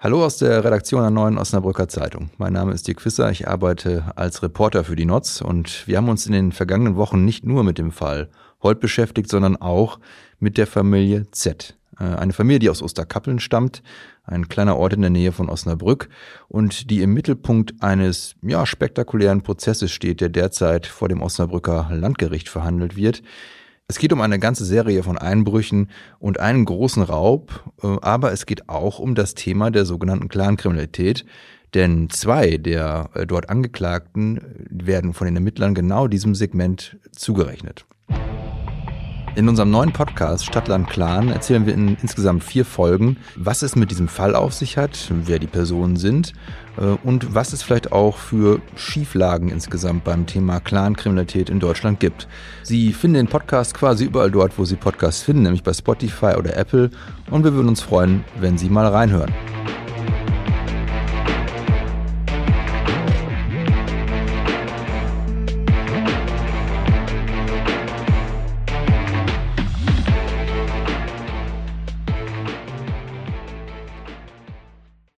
Hallo aus der Redaktion der Neuen Osnabrücker Zeitung. Mein Name ist Dirk Fisser, ich arbeite als Reporter für die NOTZ und wir haben uns in den vergangenen Wochen nicht nur mit dem Fall Holt beschäftigt, sondern auch mit der Familie Z. Äh, eine Familie, die aus Osterkappeln stammt, ein kleiner Ort in der Nähe von Osnabrück und die im Mittelpunkt eines ja, spektakulären Prozesses steht, der derzeit vor dem Osnabrücker Landgericht verhandelt wird. Es geht um eine ganze Serie von Einbrüchen und einen großen Raub, äh, aber es geht auch um das Thema der sogenannten Clankriminalität, denn zwei der äh, dort Angeklagten werden von den Ermittlern genau diesem Segment zugerechnet. In unserem neuen Podcast Stadtland Clan erzählen wir in insgesamt vier Folgen, was es mit diesem Fall auf sich hat, wer die Personen sind äh, und was es vielleicht auch für Schieflagen insgesamt beim Thema Clankriminalität in Deutschland gibt. Sie finden den Podcast quasi überall dort, wo Sie Podcasts finden, nämlich bei Spotify oder Apple und wir würden uns freuen, wenn Sie mal reinhören.